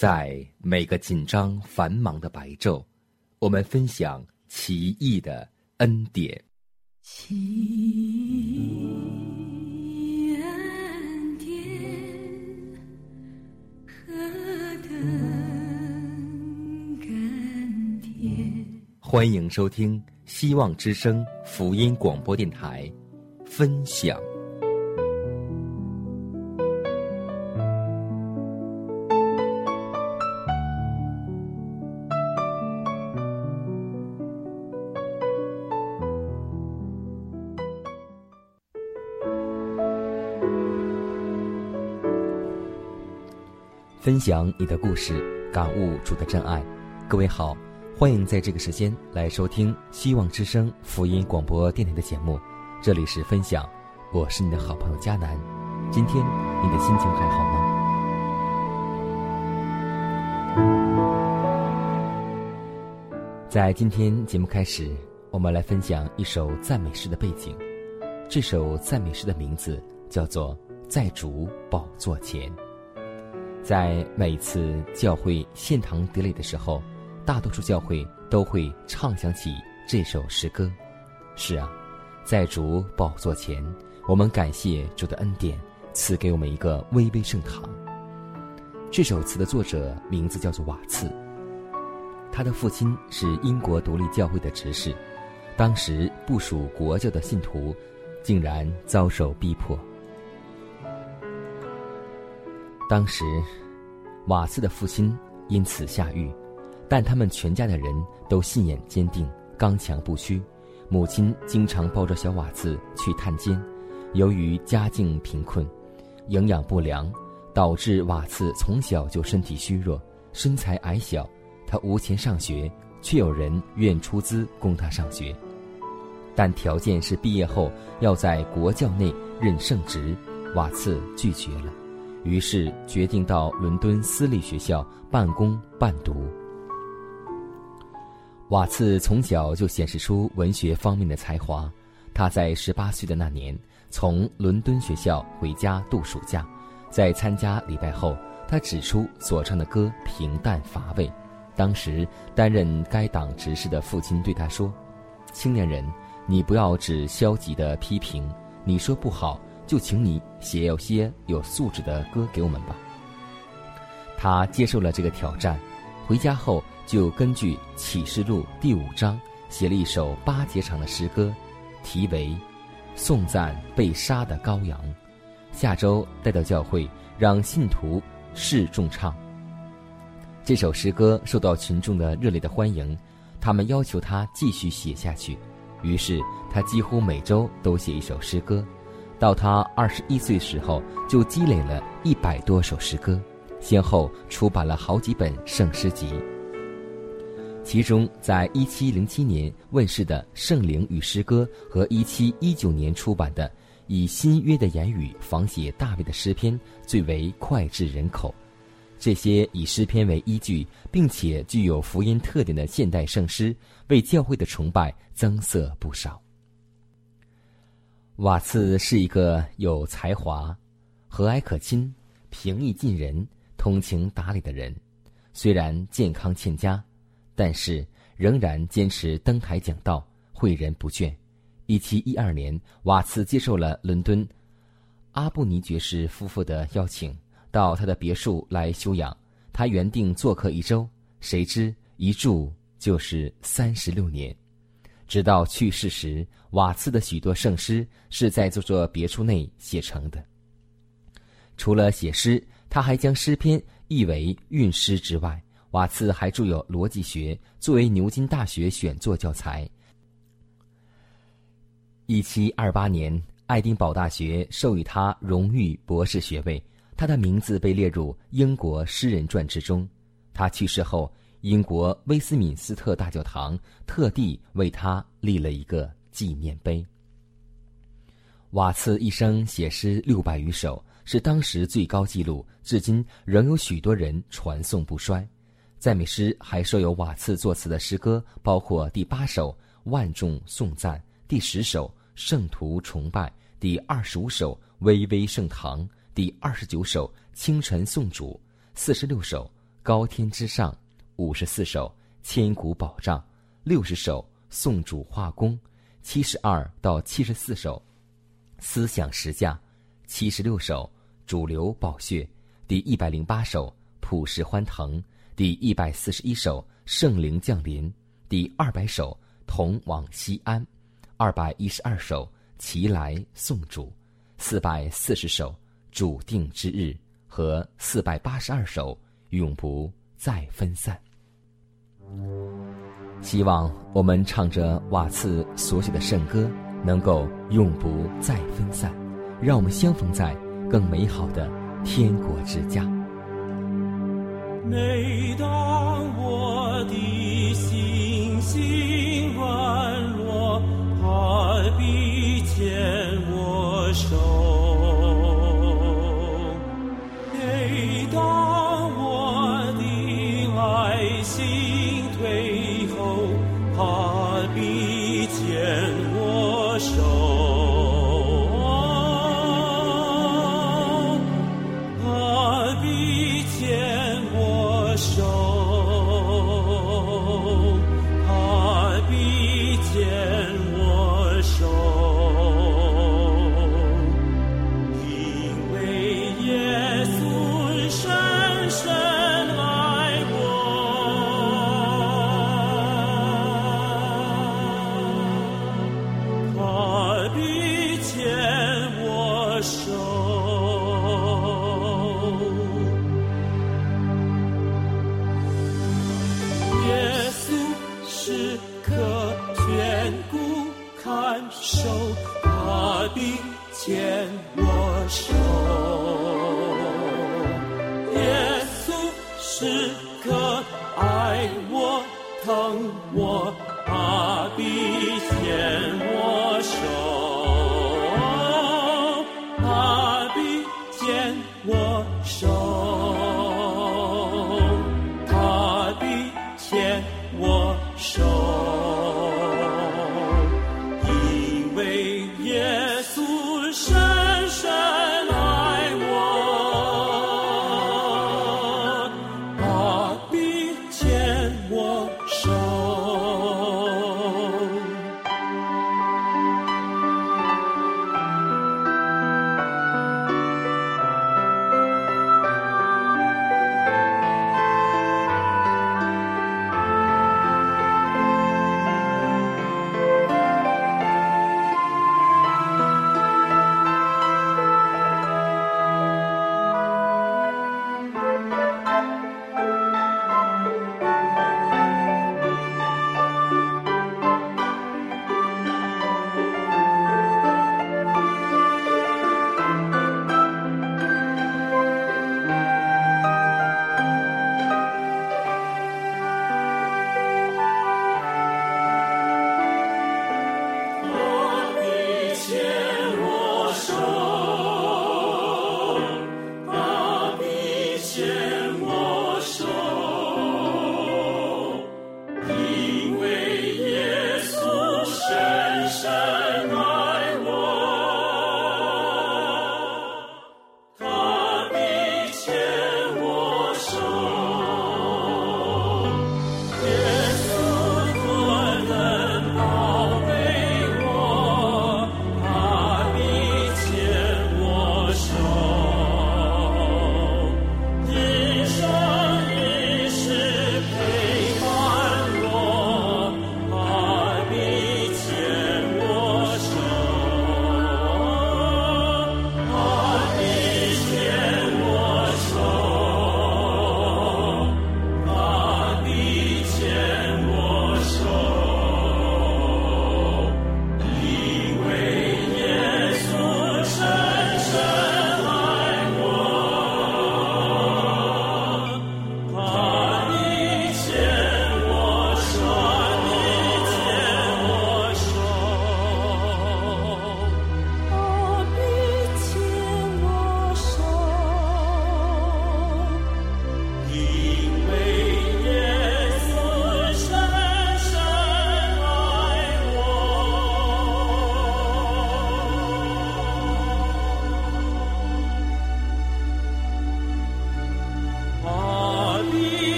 在每个紧张繁忙的白昼，我们分享奇异的恩典。奇异恩典，何等甘甜。欢迎收听希望之声福音广播电台，分享。享你的故事，感悟主的真爱。各位好，欢迎在这个时间来收听希望之声福音广播电台的节目。这里是分享，我是你的好朋友佳楠。今天你的心情还好吗？在今天节目开始，我们来分享一首赞美诗的背景。这首赞美诗的名字叫做《在主宝座前》。在每次教会献堂典礼的时候，大多数教会都会唱响起这首诗歌。是啊，在主宝座前，我们感谢主的恩典，赐给我们一个微微圣堂。这首词的作者名字叫做瓦茨，他的父亲是英国独立教会的执事，当时部属国教的信徒，竟然遭受逼迫。当时，瓦茨的父亲因此下狱，但他们全家的人都信念坚定、刚强不屈。母亲经常抱着小瓦茨去探监。由于家境贫困、营养不良，导致瓦茨从小就身体虚弱、身材矮小。他无钱上学，却有人愿出资供他上学，但条件是毕业后要在国教内任圣职。瓦茨拒绝了。于是决定到伦敦私立学校半工半读。瓦茨从小就显示出文学方面的才华。他在十八岁的那年从伦敦学校回家度暑假，在参加礼拜后，他指出所唱的歌平淡乏味。当时担任该党执事的父亲对他说：“青年人，你不要只消极的批评，你说不好。”就请你写有些有素质的歌给我们吧。他接受了这个挑战，回家后就根据启示录第五章写了一首八节长的诗歌，题为《颂赞被杀的羔羊》。下周带到教会，让信徒示众唱。这首诗歌受到群众的热烈的欢迎，他们要求他继续写下去。于是他几乎每周都写一首诗歌。到他二十一岁时候，就积累了一百多首诗歌，先后出版了好几本圣诗集。其中，在一七零七年问世的《圣灵与诗歌》和一七一九年出版的以新约的言语仿写大卫的诗篇最为脍炙人口。这些以诗篇为依据，并且具有福音特点的现代圣诗，为教会的崇拜增色不少。瓦茨是一个有才华、和蔼可亲、平易近人、通情达理的人。虽然健康欠佳，但是仍然坚持登台讲道，诲人不倦。一七一二年，瓦茨接受了伦敦阿布尼爵士夫妇的邀请，到他的别墅来休养。他原定做客一周，谁知一住就是三十六年。直到去世时，瓦茨的许多圣诗是在这座别墅内写成的。除了写诗，他还将诗篇译为韵诗之外，瓦茨还著有逻辑学，作为牛津大学选作教材。一七二八年，爱丁堡大学授予他荣誉博士学位。他的名字被列入英国诗人传之中。他去世后，英国威斯敏斯特大教堂特地为他立了一个纪念碑。瓦茨一生写诗六百余首，是当时最高纪录，至今仍有许多人传颂不衰。赞美诗还设有瓦茨作词的诗歌，包括第八首《万众颂赞》，第十首《圣徒崇拜》，第二十五首《巍巍圣堂》，第二十九首《清晨颂主》，四十六首《高天之上》，五十四首《千古宝藏》，六十首《颂主化工》，七十二到七十四首。思想实价，七十六首；主流宝穴，第一百零八首；普世欢腾，第一百四十一首；圣灵降临，第二百首；同往西安，二百一十二首；齐来颂主，四百四十首；主定之日和四百八十二首；永不再分散。希望我们唱着瓦茨所写的圣歌。能够永不再分散，让我们相逢在更美好的天国之家。每当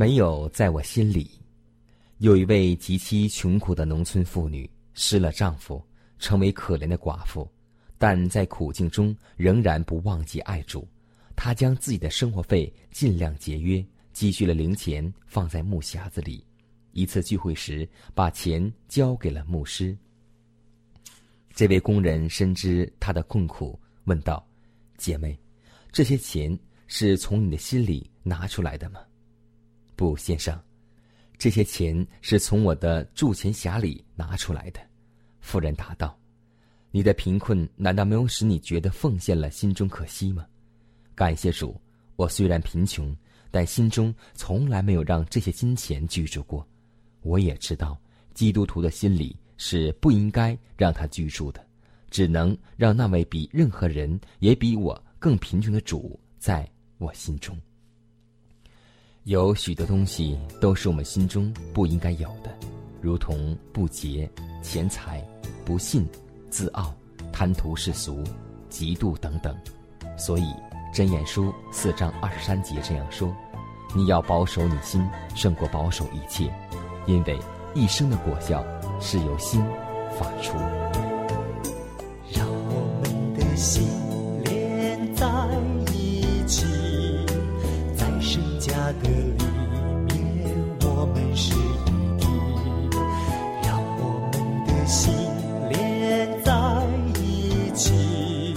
没有在我心里。有一位极其穷苦的农村妇女，失了丈夫，成为可怜的寡妇，但在苦境中仍然不忘记爱主。她将自己的生活费尽量节约，积蓄了零钱放在木匣子里。一次聚会时，把钱交给了牧师。这位工人深知她的困苦，问道：“姐妹，这些钱是从你的心里拿出来的吗？”“不，先生，这些钱是从我的铸钱匣里拿出来的。”妇人答道：“你的贫困难道没有使你觉得奉献了心中可惜吗？”“感谢主，我虽然贫穷，但心中从来没有让这些金钱居住过。我也知道，基督徒的心里。”是不应该让他居住的，只能让那位比任何人也比我更贫穷的主在我心中。有许多东西都是我们心中不应该有的，如同不洁、钱财、不信、自傲、贪图世俗、嫉妒等等。所以真言书四章二十三节这样说：“你要保守你心，胜过保守一切，因为一生的果效。”是由心发出，让我们的心连在的里面，我们是一体。让我们的心连在一起，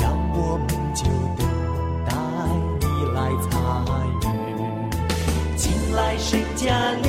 让我们就等待你来参与。进来谁家里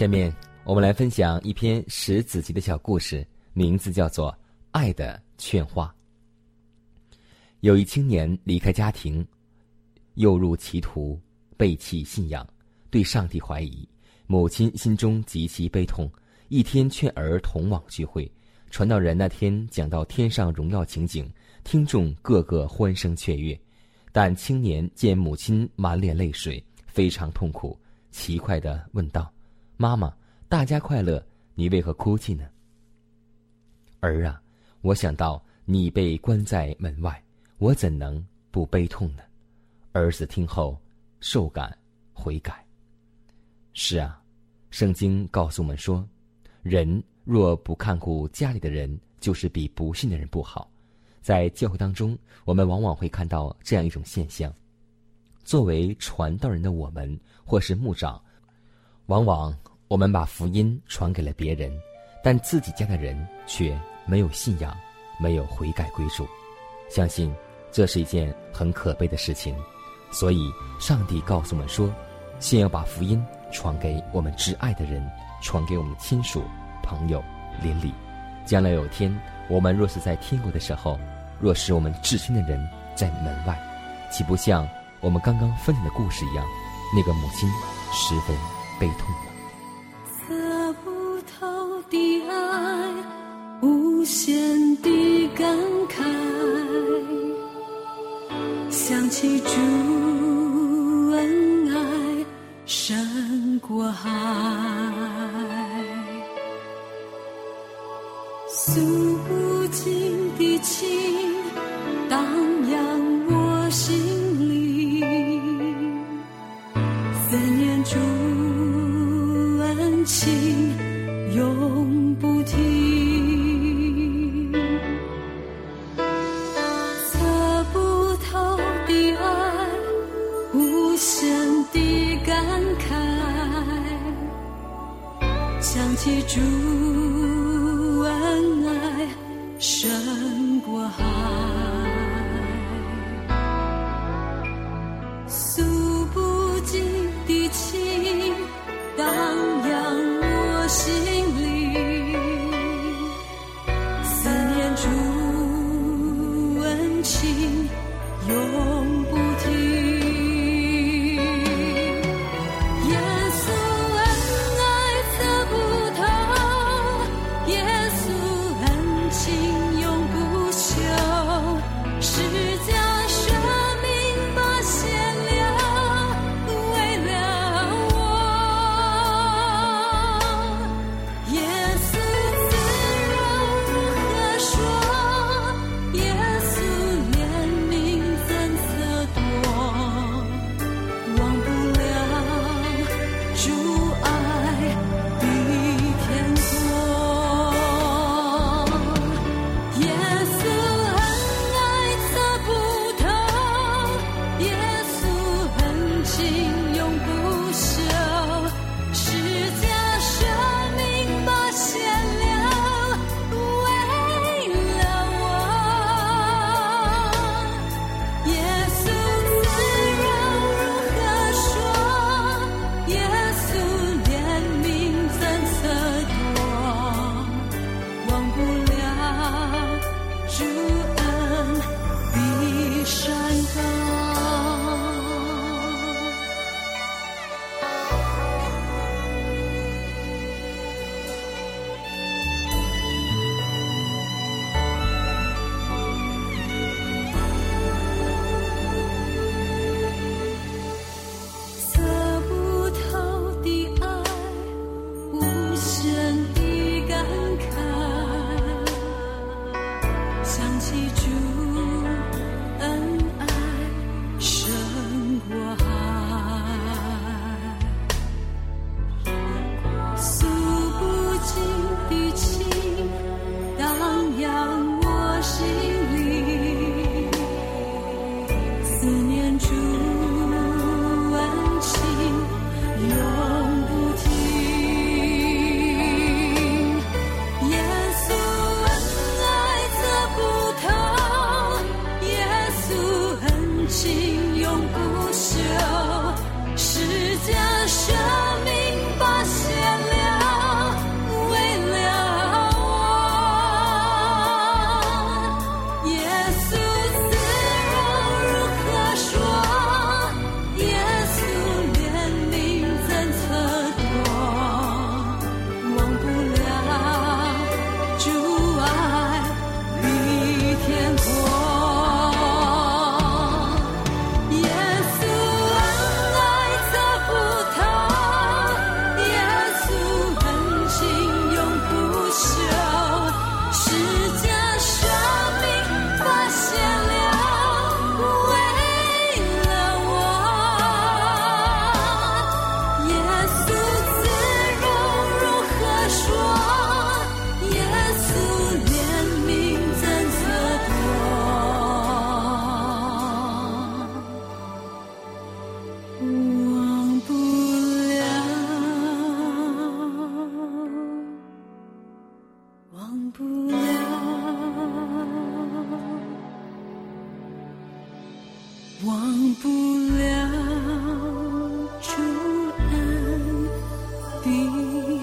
下面我们来分享一篇十子集的小故事，名字叫做《爱的劝化》。有一青年离开家庭，又入歧途，背弃信仰，对上帝怀疑。母亲心中极其悲痛，一天劝儿同往聚会。传道人那天讲到天上荣耀情景，听众个个欢声雀跃。但青年见母亲满脸泪水，非常痛苦，奇怪的问道。妈妈，大家快乐，你为何哭泣呢？儿啊，我想到你被关在门外，我怎能不悲痛呢？儿子听后，受感悔改。是啊，圣经告诉我们说，人若不看顾家里的人，就是比不信的人不好。在教会当中，我们往往会看到这样一种现象：作为传道人的我们，或是牧长，往往。我们把福音传给了别人，但自己家的人却没有信仰，没有悔改归主。相信这是一件很可悲的事情。所以，上帝告诉我们说：先要把福音传给我们挚爱的人，传给我们亲属、朋友、邻里。将来有天，我们若是在天国的时候，若是我们至亲的人在门外，岂不像我们刚刚分享的故事一样，那个母亲十分悲痛？限的感慨，想起主恩爱胜过海，诉不尽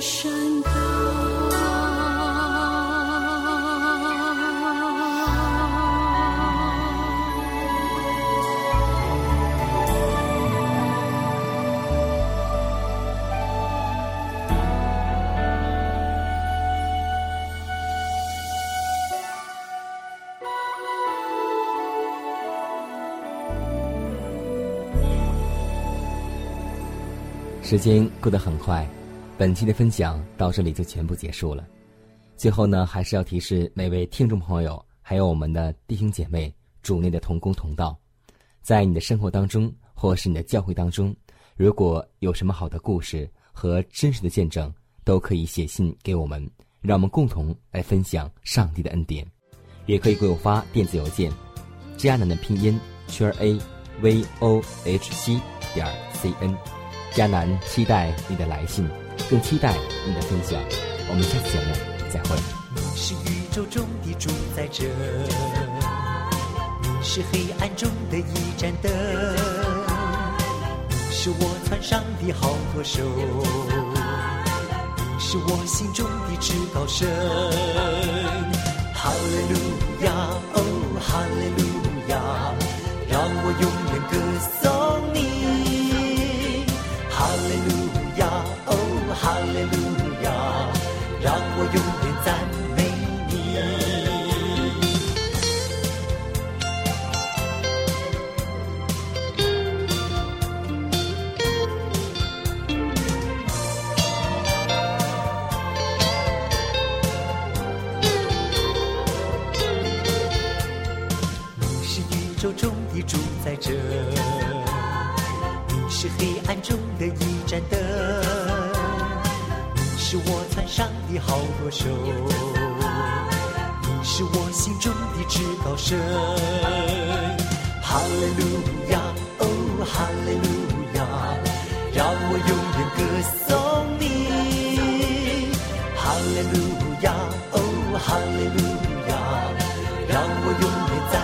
时间过得很快，本期的分享到这里就全部结束了。最后呢，还是要提示每位听众朋友，还有我们的弟兄姐妹、主内的同工同道，在你的生活当中，或是你的教会当中，如果有什么好的故事和真实的见证，都可以写信给我们，让我们共同来分享上帝的恩典。也可以给我发电子邮件，迦南的拼音圈 a v o h c 点 c n。迦南期待你的来信，更期待你的分享。我们下次节目再会。你是宇宙中的主宰者，你是黑暗中的一盏灯，你是我船上的好舵手，你是我心中的至高神。哈利路亚，哦，哈利路亚，让我永远歌颂。哈利路亚让我永远赞美你。你是宇宙中的主宰者你是黑暗中的一盏灯。是我唱响的好歌手，你是我心中的至高神。哈利路亚，哦，哈利路亚，让我永远歌颂你。哈利路亚，哦，哈利路亚，让我永远赞